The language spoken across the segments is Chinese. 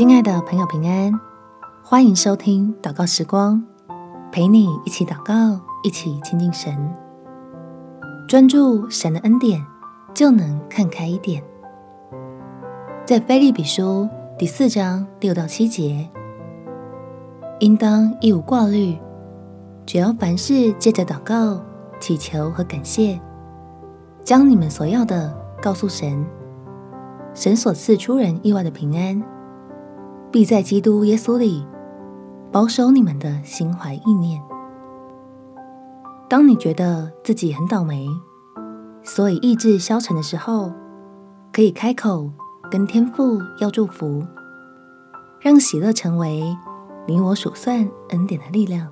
亲爱的朋友，平安，欢迎收听祷告时光，陪你一起祷告，一起亲近神，专注神的恩典，就能看开一点。在腓立比书第四章六到七节，应当一无挂虑，只要凡事借着祷告、祈求和感谢，将你们所要的告诉神。神所赐出人意外的平安，必在基督耶稣里保守你们的心怀意念。当你觉得自己很倒霉，所以意志消沉的时候，可以开口跟天父要祝福，让喜乐成为你我数算恩典的力量。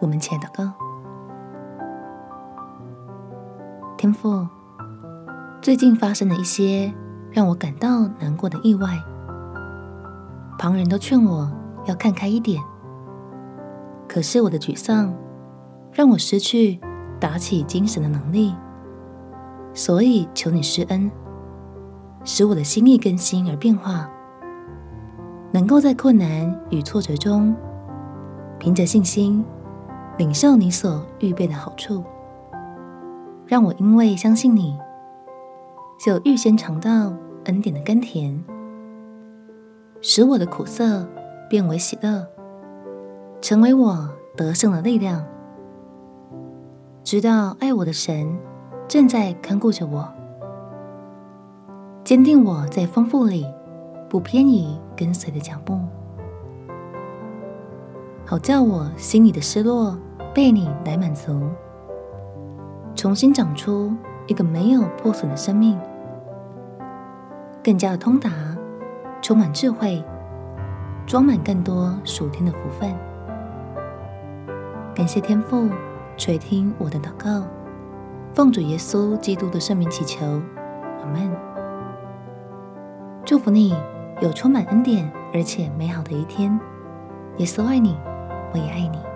我们且祷告：天父，最近发生的一些。让我感到难过的意外，旁人都劝我要看开一点，可是我的沮丧让我失去打起精神的能力，所以求你施恩，使我的心意更新而变化，能够在困难与挫折中，凭着信心领受你所预备的好处，让我因为相信你。就预先尝到恩典的甘甜，使我的苦涩变为喜乐，成为我得胜的力量。知道爱我的神正在看顾着我，坚定我在丰富里不偏移跟随的脚步，好叫我心里的失落被你来满足，重新长出一个没有破损的生命。更加的通达，充满智慧，装满更多属天的福分。感谢天父垂听我的祷告，奉主耶稣基督的圣名祈求，阿门。祝福你有充满恩典而且美好的一天。耶稣爱你，我也爱你。